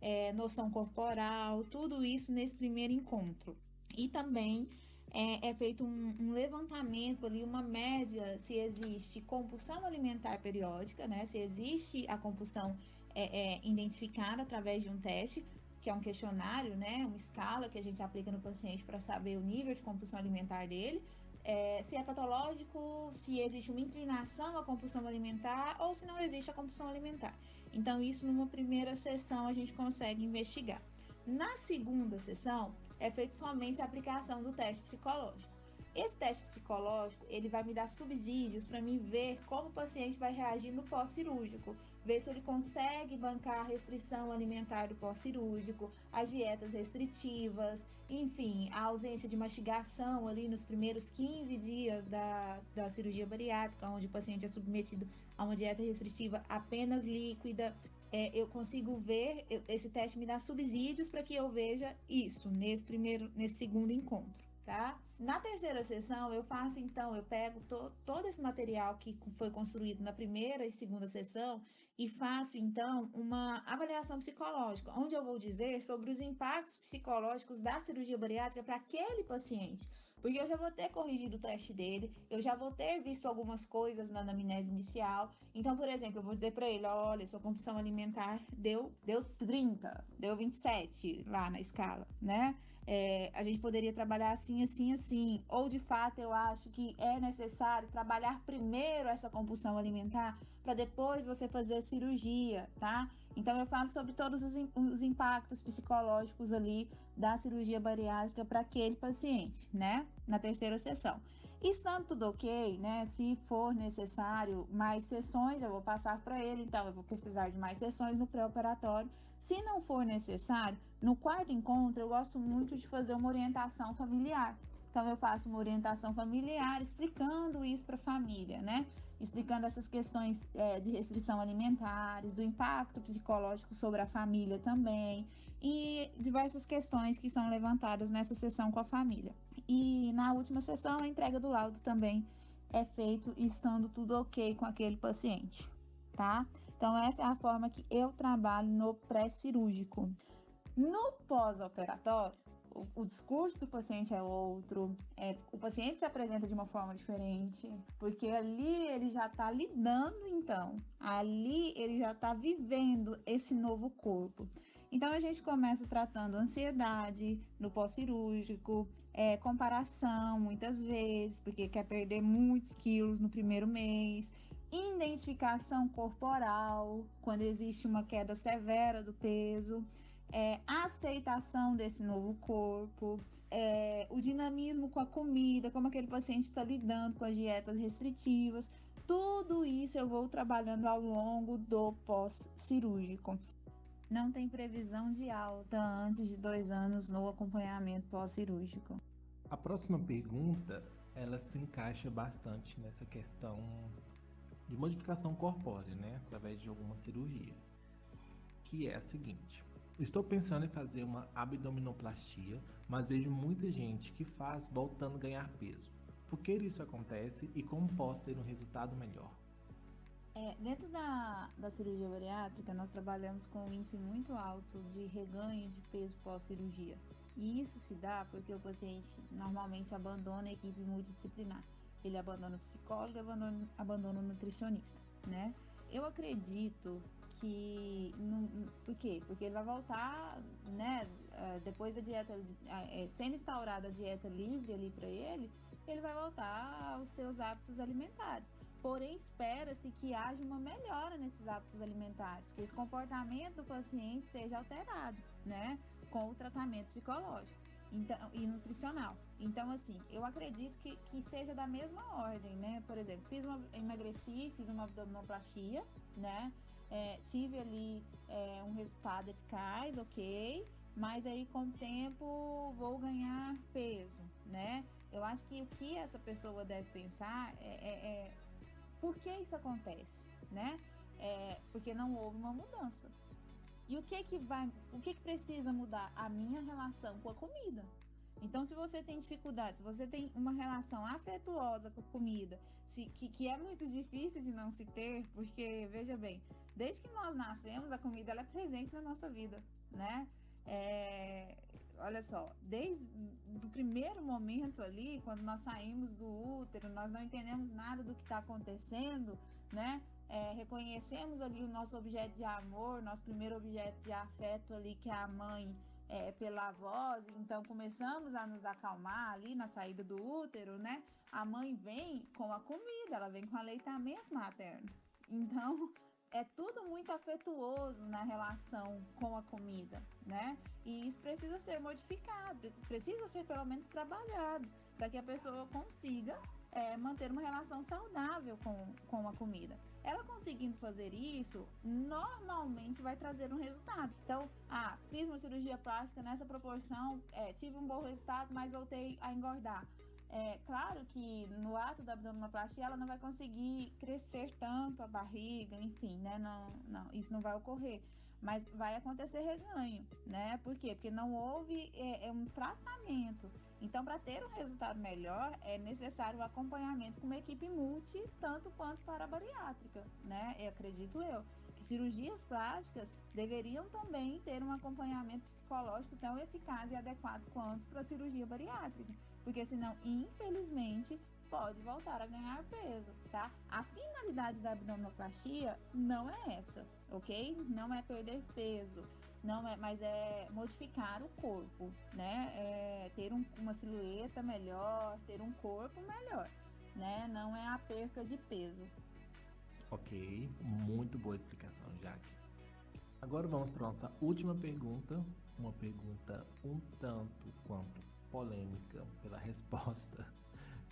é, noção corporal, tudo isso nesse primeiro encontro. E também é, é feito um, um, levantamento ali, uma média, se existe compulsão alimentar periódica, né? Se existe a compulsão é, é, identificada através de um teste, que é um questionário, né? Uma escala que a gente aplica no paciente para saber o nível de compulsão alimentar dele. É, se é patológico, se existe uma inclinação à compulsão alimentar ou se não existe a compulsão alimentar. Então, isso numa primeira sessão a gente consegue investigar. Na segunda sessão, é feito somente a aplicação do teste psicológico. Esse teste psicológico, ele vai me dar subsídios para mim ver como o paciente vai reagir no pós-cirúrgico, ver se ele consegue bancar a restrição alimentar do pós-cirúrgico, as dietas restritivas, enfim, a ausência de mastigação ali nos primeiros 15 dias da, da cirurgia bariátrica, onde o paciente é submetido a uma dieta restritiva apenas líquida, é, eu consigo ver, eu, esse teste me dá subsídios para que eu veja isso nesse primeiro, nesse segundo encontro, tá? Na terceira sessão, eu faço então, eu pego to, todo esse material que foi construído na primeira e segunda sessão e faço então uma avaliação psicológica, onde eu vou dizer sobre os impactos psicológicos da cirurgia bariátrica para aquele paciente. Porque eu já vou ter corrigido o teste dele, eu já vou ter visto algumas coisas na anamnese inicial. Então, por exemplo, eu vou dizer para ele: olha, sua compulsão alimentar deu, deu 30, deu 27 lá na escala, né? É, a gente poderia trabalhar assim, assim, assim. Ou de fato eu acho que é necessário trabalhar primeiro essa compulsão alimentar para depois você fazer a cirurgia, tá? Então eu falo sobre todos os, os impactos psicológicos ali da cirurgia bariátrica para aquele paciente, né? Na terceira sessão. Estando tudo ok, né? Se for necessário mais sessões, eu vou passar para ele, então eu vou precisar de mais sessões no pré-operatório. Se não for necessário, no quarto encontro eu gosto muito de fazer uma orientação familiar. Então eu faço uma orientação familiar explicando isso para a família, né? explicando essas questões é, de restrição alimentares, do impacto psicológico sobre a família também, e diversas questões que são levantadas nessa sessão com a família. E na última sessão, a entrega do laudo também é feito estando tudo ok com aquele paciente, tá? Então, essa é a forma que eu trabalho no pré-cirúrgico. No pós-operatório, o, o, discurso do paciente é outro, é, o paciente se apresenta de uma forma diferente, porque ali ele já está lidando, então, ali ele já está vivendo esse novo corpo. Então a gente começa tratando ansiedade no pós-cirúrgico, é, comparação muitas vezes, porque quer perder muitos quilos no primeiro mês, identificação corporal, quando existe uma queda severa do peso é, aceitação desse novo corpo, é, o dinamismo com a comida, como aquele paciente está lidando com as dietas restritivas, tudo isso eu vou trabalhando ao longo do pós-cirúrgico. Não tem previsão de alta antes de dois anos no acompanhamento pós-cirúrgico. A próxima pergunta, ela se encaixa bastante nessa questão de modificação corpórea, né, através de alguma cirurgia, que é a seguinte: Estou pensando em fazer uma abdominoplastia, mas vejo muita gente que faz voltando a ganhar peso. Por que isso acontece e como posso ter um resultado melhor? É, dentro da, da cirurgia bariátrica, nós trabalhamos com um índice muito alto de reganho de peso pós-cirurgia. E isso se dá porque o paciente normalmente abandona a equipe multidisciplinar. Ele abandona o psicólogo abandona, abandona o nutricionista, né? Eu acredito que. Por quê? Porque ele vai voltar, né? Eh, depois da dieta, é, sendo instaurada a dieta livre ali para ele, ele vai voltar aos seus hábitos alimentares. Porém, espera-se que haja uma melhora nesses hábitos alimentares, que esse comportamento do paciente seja alterado, né? Com o tratamento psicológico então, e nutricional. Então, assim, eu acredito que, que seja da mesma ordem, né? Por exemplo, fiz uma, emagreci, fiz uma abdominoplastia, né? é, tive ali é, um resultado eficaz, ok, mas aí com o tempo vou ganhar peso, né? Eu acho que o que essa pessoa deve pensar é, é, é por que isso acontece, né? É, porque não houve uma mudança. E o que que vai, o que que precisa mudar? A minha relação com a comida. Então, se você tem dificuldade, se você tem uma relação afetuosa com a comida, se, que, que é muito difícil de não se ter, porque, veja bem, Desde que nós nascemos, a comida ela é presente na nossa vida, né? É, olha só, desde o primeiro momento ali, quando nós saímos do útero, nós não entendemos nada do que está acontecendo, né? É, reconhecemos ali o nosso objeto de amor, nosso primeiro objeto de afeto ali, que é a mãe, é, pela voz, então começamos a nos acalmar ali na saída do útero, né? A mãe vem com a comida, ela vem com aleitamento materno. Então, é tudo muito afetuoso na relação com a comida, né? E isso precisa ser modificado, precisa ser pelo menos trabalhado, para que a pessoa consiga é, manter uma relação saudável com, com a comida. Ela conseguindo fazer isso, normalmente vai trazer um resultado. Então, ah, fiz uma cirurgia plástica nessa proporção, é, tive um bom resultado, mas voltei a engordar. É claro que no ato da abdominoplastia ela não vai conseguir crescer tanto a barriga, enfim, né? Não, não, isso não vai ocorrer. Mas vai acontecer reganho, né? Por quê? Porque não houve é, é um tratamento. Então, para ter um resultado melhor, é necessário o acompanhamento com uma equipe multi, tanto quanto para a bariátrica, né? Eu acredito eu que cirurgias plásticas deveriam também ter um acompanhamento psicológico tão eficaz e adequado quanto para a cirurgia bariátrica porque senão, infelizmente, pode voltar a ganhar peso, tá? A finalidade da abdominoplastia não é essa, ok? Não é perder peso, não é, mas é modificar o corpo, né? É ter um, uma silhueta melhor, ter um corpo melhor, né? Não é a perca de peso. Ok, muito boa explicação, Jaque. Agora vamos para nossa última pergunta, uma pergunta um tanto quanto polêmica pela resposta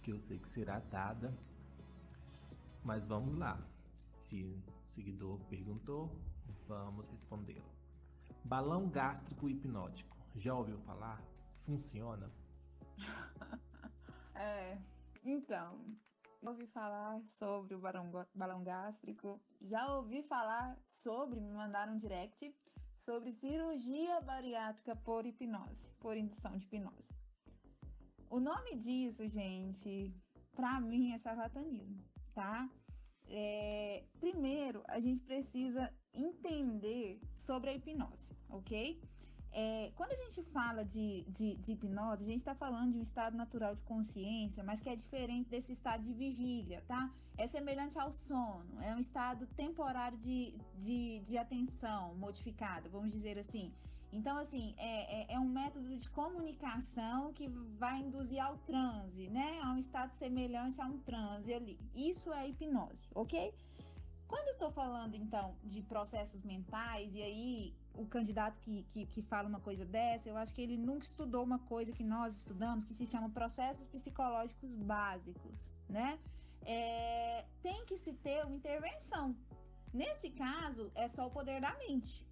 que eu sei que será dada. Mas vamos lá. Se o seguidor perguntou, vamos respondê-lo. Balão gástrico hipnótico. Já ouviu falar? Funciona? é, então, ouvi falar sobre o balão, balão gástrico, já ouvi falar sobre, me mandaram um direct, sobre cirurgia bariátrica por hipnose, por indução de hipnose. O nome disso, gente, para mim é charlatanismo, tá? É, primeiro, a gente precisa entender sobre a hipnose, ok? É, quando a gente fala de, de, de hipnose, a gente está falando de um estado natural de consciência, mas que é diferente desse estado de vigília, tá? É semelhante ao sono, é um estado temporário de, de, de atenção modificada, vamos dizer assim. Então, assim, é, é, é, um método de comunicação que vai induzir ao transe, né? A um estado semelhante a um transe ali. Isso é hipnose, ok? Quando estou falando, então, de processos mentais, e aí o candidato que, que, que, fala uma coisa dessa, eu acho que ele nunca estudou uma coisa que nós estudamos, que se chama processos psicológicos básicos, né? É, tem que se ter uma intervenção. Nesse caso, é só o poder da mente.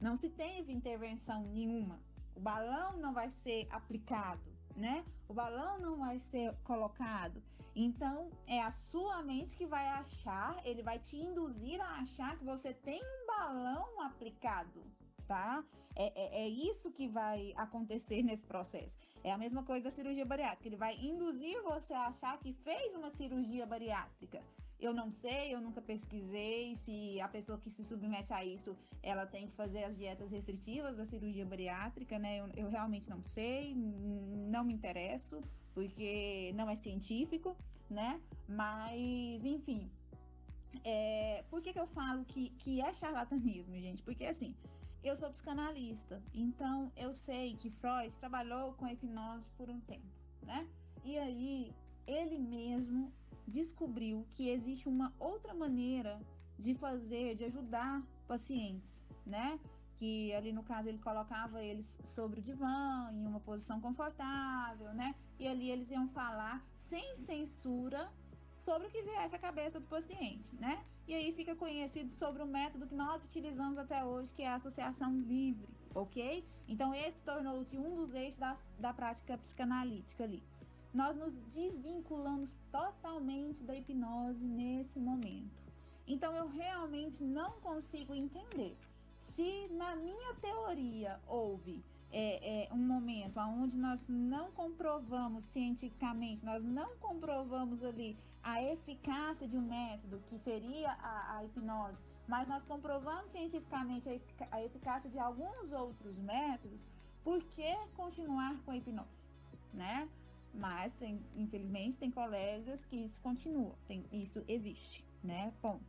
Não se teve intervenção nenhuma. O balão não vai ser aplicado, né? O balão não vai ser colocado. Então, é a sua mente que vai achar, ele vai te induzir a achar que você tem um balão aplicado, tá? É, é, é, isso que vai acontecer nesse processo. É a mesma coisa da cirurgia bariátrica. Ele vai induzir você a achar que fez uma cirurgia bariátrica. Eu não sei, eu nunca pesquisei se a pessoa que se submete a isso, ela tem que fazer as dietas restritivas da cirurgia bariátrica, né? Eu, eu realmente não sei, não me interesso, porque não é científico, né? Mas, enfim, é, por que, que eu falo que, que é charlatanismo, gente? Porque, assim, eu sou psicanalista, então eu sei que Freud trabalhou com hipnose por um tempo, né? E aí, ele mesmo descobriu que existe uma outra maneira de fazer, de ajudar pacientes, né? Que ali no caso ele colocava eles sobre o divã, em uma posição confortável, né? E ali eles iam falar sem censura sobre o que viesse à cabeça do paciente, né? E aí fica conhecido sobre o método que nós utilizamos até hoje, que é a associação livre, ok? Então esse tornou-se um dos eixos das, da prática psicanalítica ali nós nos desvinculamos totalmente da hipnose nesse momento. Então eu realmente não consigo entender se na minha teoria houve é, é, um momento onde nós não comprovamos cientificamente, nós não comprovamos ali a eficácia de um método que seria a, a hipnose mas nós comprovamos cientificamente a eficácia de alguns outros métodos, por que continuar com a hipnose, né? Mas tem, infelizmente, tem colegas que isso continua, tem, isso existe, né? Ponto.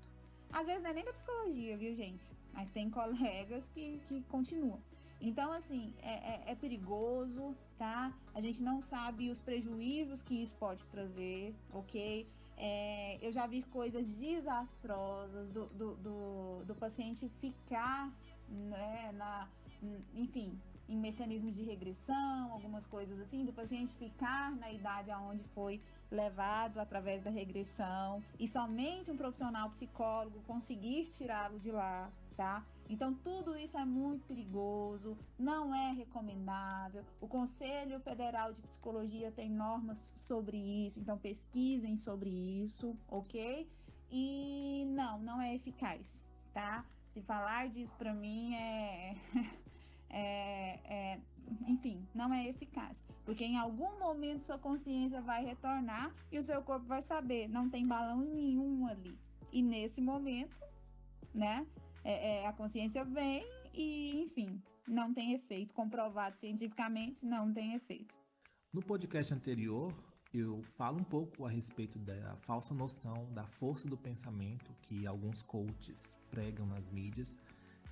Às vezes não é nem da psicologia, viu, gente? Mas tem colegas que, que continuam. Então, assim, é, é, é, perigoso, tá? A gente não sabe os prejuízos que isso pode trazer, ok? É, eu já vi coisas desastrosas do, do, do, do paciente ficar, né, na, enfim, em mecanismos de regressão, algumas coisas assim, do paciente ficar na idade aonde foi levado através da regressão e somente um profissional psicólogo conseguir tirá-lo de lá, tá? Então, tudo isso é muito perigoso, não é recomendável. O Conselho Federal de Psicologia tem normas sobre isso, então pesquisem sobre isso, ok? E não, não é eficaz, tá? Se falar disso para mim é, é, é, enfim, não é eficaz. Porque em algum momento sua consciência vai retornar e o seu corpo vai saber, não tem balão nenhum ali. E nesse momento, né? é, é, a consciência vem e, enfim, não tem efeito. Comprovado cientificamente, não tem efeito. No podcast anterior, eu falo um pouco a respeito da falsa noção da força do pensamento que alguns coaches pregam nas mídias.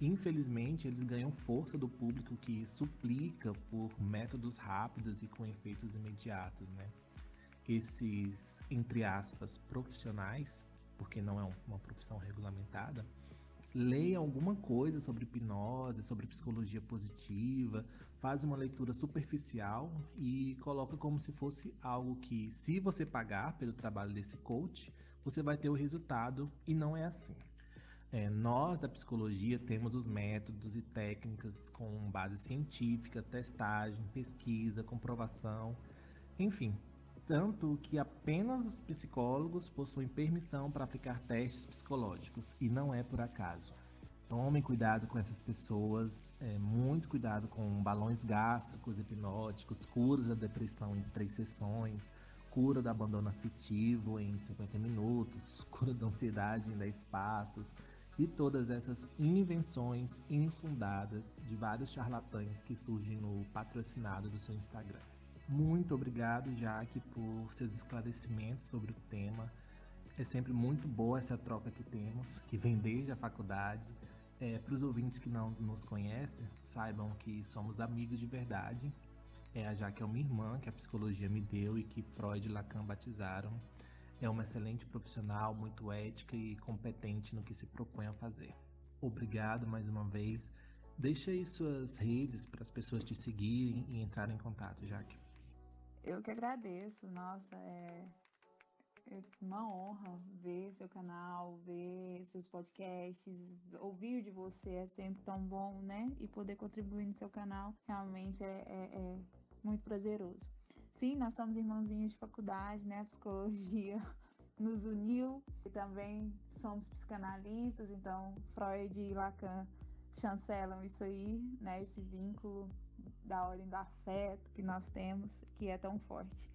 Infelizmente, eles ganham força do público que suplica por métodos rápidos e com efeitos imediatos, né? Esses, entre aspas, profissionais, porque não é uma profissão regulamentada, leia alguma coisa sobre hipnose, sobre psicologia positiva, faz uma leitura superficial e coloca como se fosse algo que, se você pagar pelo trabalho desse coach, você vai ter o resultado e não é assim. É, nós da psicologia temos os métodos e técnicas com base científica, testagem, pesquisa, comprovação, enfim, tanto que apenas os psicólogos possuem permissão para aplicar testes psicológicos e não é por acaso. Tomem cuidado com essas pessoas, é, muito cuidado com balões gástricos, hipnóticos, curas da depressão em três sessões, cura do abandono afetivo em 50 minutos, cura da ansiedade em 10 passos e todas essas invenções infundadas de vários charlatães que surgem no patrocinado do seu Instagram. Muito obrigado, Jaque, por seus esclarecimentos sobre o tema. É sempre muito boa essa troca que temos, que vem desde a faculdade. É, Para os ouvintes que não nos conhecem, saibam que somos amigos de verdade. É, a Jaque é uma irmã que a psicologia me deu e que Freud e Lacan batizaram. É uma excelente profissional, muito ética e competente no que se propõe a fazer. Obrigado mais uma vez. Deixa aí suas redes para as pessoas te seguirem e entrarem em contato, Jaque. Eu que agradeço, nossa, é, é uma honra ver seu canal, ver seus podcasts, ouvir de você é sempre tão bom, né? E poder contribuir no seu canal realmente é, é, é muito prazeroso. Sim, nós somos irmãozinhos de faculdade, né? A psicologia nos uniu e também somos psicanalistas, então Freud e Lacan chancelam isso aí, né? Esse vínculo da ordem do afeto que nós temos, que é tão forte.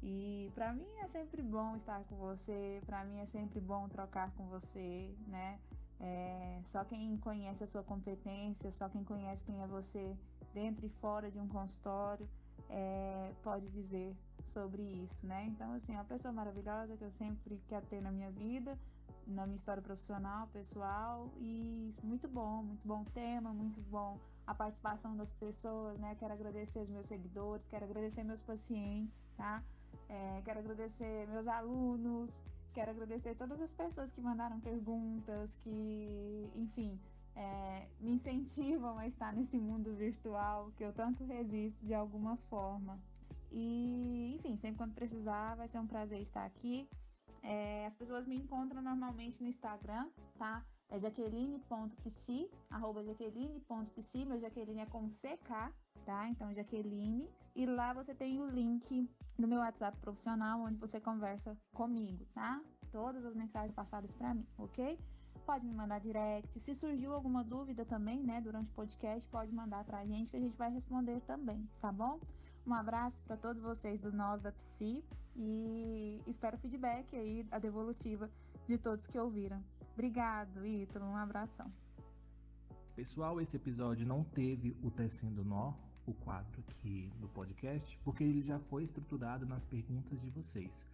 E para mim é sempre bom estar com você, para mim é sempre bom trocar com você, né? É, só quem conhece a sua competência, só quem conhece quem é você dentro e fora de um consultório é, pode dizer sobre isso, né? Então, assim, é uma pessoa maravilhosa que eu sempre quero ter na minha vida, na minha história profissional, pessoal, e muito bom, muito bom tema, muito bom a participação das pessoas, né? Quero agradecer os meus seguidores, quero agradecer meus pacientes, tá? É, quero agradecer meus alunos, quero agradecer todas as pessoas que mandaram perguntas, que, enfim, é, me incentivam a estar nesse mundo virtual que eu tanto resisto de alguma forma. E, enfim, sempre quando precisar, vai ser um prazer estar aqui. É, as pessoas me encontram normalmente no Instagram, tá? É jaqueline.psi, arroba jaqueline.psi, meu Jaqueline é com CK, tá? Então, Jaqueline. E lá você tem o link no meu WhatsApp profissional, onde você conversa comigo, tá? Todas as mensagens passadas para mim, ok? Pode me mandar direct. Se surgiu alguma dúvida também, né, durante o podcast, pode mandar pra gente que a gente vai responder também, tá bom? Um abraço para todos vocês do Nós da Psi e espero feedback aí, a devolutiva de todos que ouviram. Obrigado, Ítalo. Um abração. Pessoal, esse episódio não teve o Tecendo Nó, o quadro aqui do podcast, porque ele já foi estruturado nas perguntas de vocês.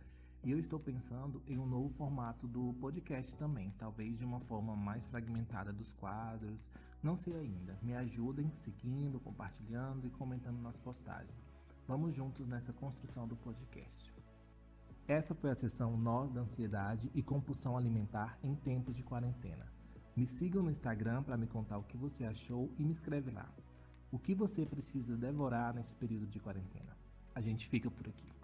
E eu estou pensando em um novo formato do podcast também, talvez de uma forma mais fragmentada dos quadros, não sei ainda. Me ajudem seguindo, compartilhando e comentando nas postagens. Vamos juntos nessa construção do podcast. Essa foi a sessão Nós da Ansiedade e Compulsão Alimentar em Tempos de Quarentena. Me sigam no Instagram para me contar o que você achou e me escreve lá. O que você precisa devorar nesse período de quarentena? A gente fica por aqui.